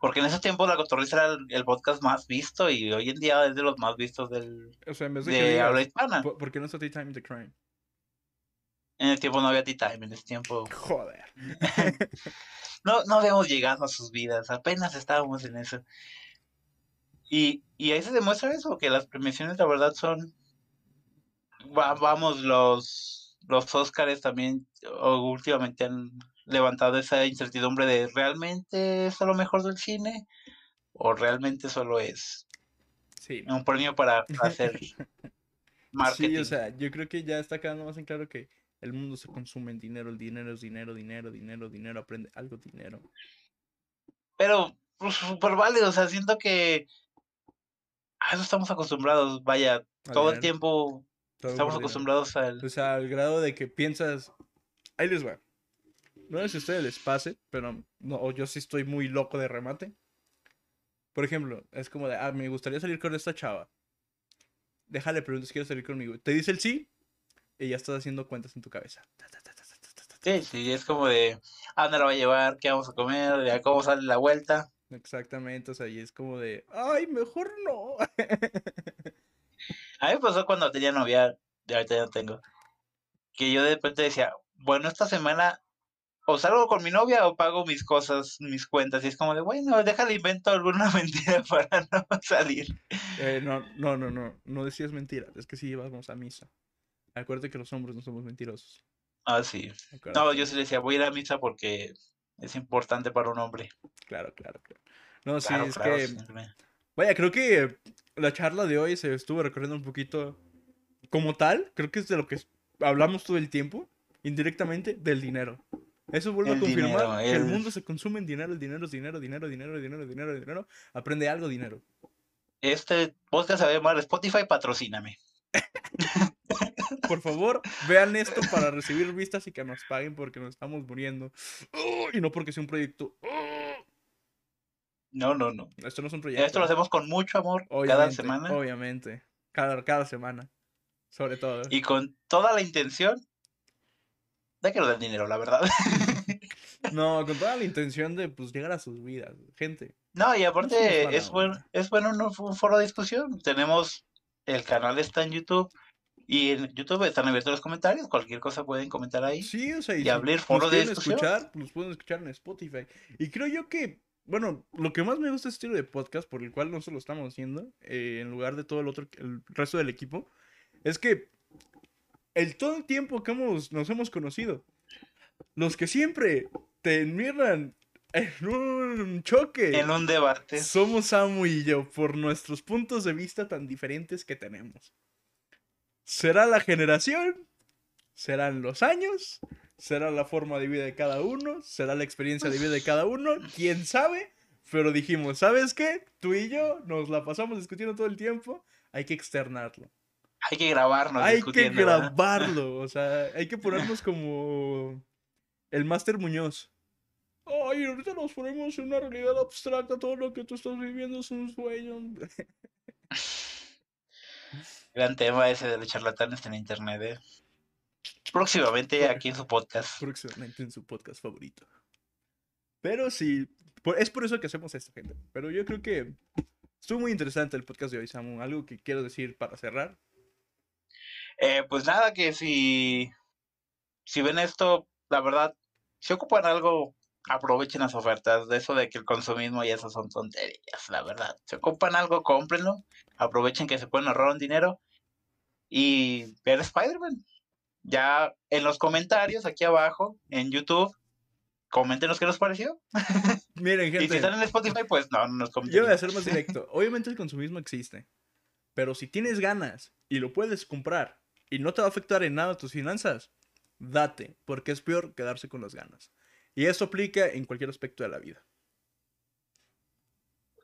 Porque en esos tiempos la cotorriza era el, el podcast más visto y hoy en día es de los más vistos del, O sea, en vez de, habla hispana. "¿Por- ¿por qué no está Tea Time the Crime? En el tiempo no había tea time, en ese tiempo Joder. no, no habíamos llegado a sus vidas, apenas estábamos en eso. Y, y ahí se demuestra eso, que las premiaciones la verdad son, va- vamos, los, los Óscares también o últimamente han levantado esa incertidumbre de ¿realmente es a lo mejor del cine? ¿O realmente solo es Sí. un premio para, para hacer marketing? Sí, o sea, yo creo que ya está quedando más en claro que el mundo se consume en dinero, el dinero es dinero, dinero, dinero, dinero, aprende algo, dinero. Pero, pues, súper válido, o sea, siento que a eso estamos acostumbrados, vaya, todo el tiempo estamos acostumbrados al... O sea, al grado de que piensas, ahí les va. No sé si a ustedes les pase, pero no, yo sí estoy muy loco de remate. Por ejemplo, es como de, ah, me gustaría salir con esta chava. Déjale preguntas, ¿quieres salir conmigo? Te dice el sí y ya estás haciendo cuentas en tu cabeza. Sí, sí, es como de, ¿a dónde la va a llevar? ¿Qué vamos a comer? ¿De cómo sale la vuelta? Exactamente, o sea, y es como de, ay, mejor no. A mí me pasó cuando tenía novia, de ahorita ya no tengo, que yo de repente decía, bueno, esta semana o salgo con mi novia o pago mis cosas, mis cuentas, y es como de, bueno, déjale invento alguna mentira para no salir. Eh, no, no, no, no, no decías mentiras, es que sí íbamos a misa. Acuérdate que los hombres no somos mentirosos. Ah, sí. No, yo sí le decía, voy a ir a misa porque es importante para un hombre. Claro, claro, claro. No, sí, es claro, que, siempre. Vaya, creo que la charla de hoy se estuvo recorriendo un poquito como tal, creo que es de lo que hablamos todo el tiempo, indirectamente, del dinero. Eso vuelve a confirmar dinero, que el el- mundo se consume en dinero, el dinero es dinero, dinero, dinero, dinero, dinero, dinero. Aprende algo, dinero. Este podcast se a llamar Spotify, patrocíname. Por favor, vean esto para recibir vistas y que nos paguen porque nos estamos muriendo. ¡Oh! y no porque sea un proyecto. ¡Oh! No, no, no. Esto no es un proyecto. Esto lo hacemos con mucho amor cada Obviamente, semana Obviamente. Cada, cada semana. Sobre todo. y con toda la intención de que nos den dinero, la verdad. No, con toda la intención de pues llegar a sus vidas. Gente. No, y aparte es, buen, onda. es bueno un, un foro de discusión. Tenemos el canal está en YouTube Y en YouTube están abiertos los comentarios, cualquier cosa pueden comentar ahí. Sí, o sea, Y abrir foros de discusión. escuchar, los pueden escuchar en Spotify. Y creo yo que, bueno, lo que más me gusta este estilo de podcast, por el cual nosotros lo estamos haciendo, eh, en lugar de todo el otro, el resto del equipo, es que el todo el tiempo que hemos, nos hemos conocido, los que siempre terminan en un choque, En un debate. somos Samu y yo, por nuestros puntos de vista tan diferentes que tenemos. ¿Será la generación? ¿Serán los años? ¿Será la forma de vida de cada uno? ¿Será la experiencia de vida de cada uno? ¿Quién sabe? Pero dijimos, ¿sabes qué? Tú y yo nos la pasamos discutiendo todo el tiempo. Hay que externarlo. Hay que grabarnos hay que grabarlo. O sea, hay que ponernos como el Máster Muñoz. Ay, ahorita nos ponemos en una realidad abstracta. Todo lo que tú estás viviendo es un sueño. Gran tema ese de los charlatanes en internet. ¿eh? Próximamente aquí en su podcast. próximamente en su podcast favorito. Pero sí, por- es por eso que hacemos esto, gente. Pero yo creo que estuvo muy interesante el podcast de hoy, Samu. Algo que quiero decir para cerrar. Eh, pues nada, que si, si ven esto, la verdad, si ocupan algo, aprovechen las ofertas. De eso de que el consumismo y eso son tonterías, la verdad. Si ocupan algo, cómprenlo. Aprovechen que se pueden ahorrar un dinero. Y ver Spider-Man. Ya en los comentarios aquí abajo, en YouTube, coméntenos qué les pareció. Miren, Y si gente, están en Spotify, pues no, no nos comenten. yo voy a ser más directo. Obviamente el consumismo existe. Pero si tienes ganas y lo puedes comprar y no te va a afectar en nada tus finanzas, date, porque es peor quedarse con las ganas. Y eso aplica en cualquier aspecto de la vida.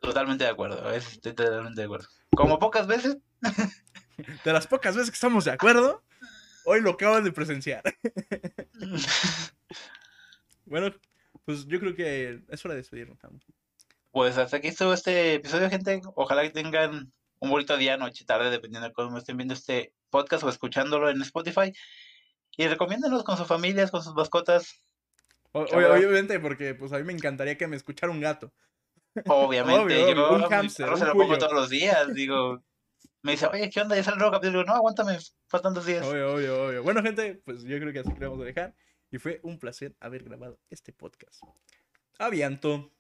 Totalmente de acuerdo, estoy totalmente de acuerdo. Como pocas veces, De las pocas veces que estamos de acuerdo, hoy lo acaban de presenciar. Bueno, pues yo creo que es hora de despedirnos. Pues hasta aquí estuvo este episodio, gente. Ojalá que tengan un bonito día, noche, tarde, dependiendo de cómo estén viendo este podcast o escuchándolo en Spotify. Y recomiéndenos con sus familias, con sus mascotas. O- obviamente, porque pues a mí me encantaría que me escuchara un gato. Obviamente, Obvio, yo un un se lo pongo todos los días. Digo, me dice, oye, ¿qué onda? Ya sale el nuevo capítulo. No, aguántame, faltan dos días. Obvio, obvio, obvio. Bueno, gente, pues yo creo que así que vamos a dejar. Y fue un placer haber grabado este podcast. Avianto.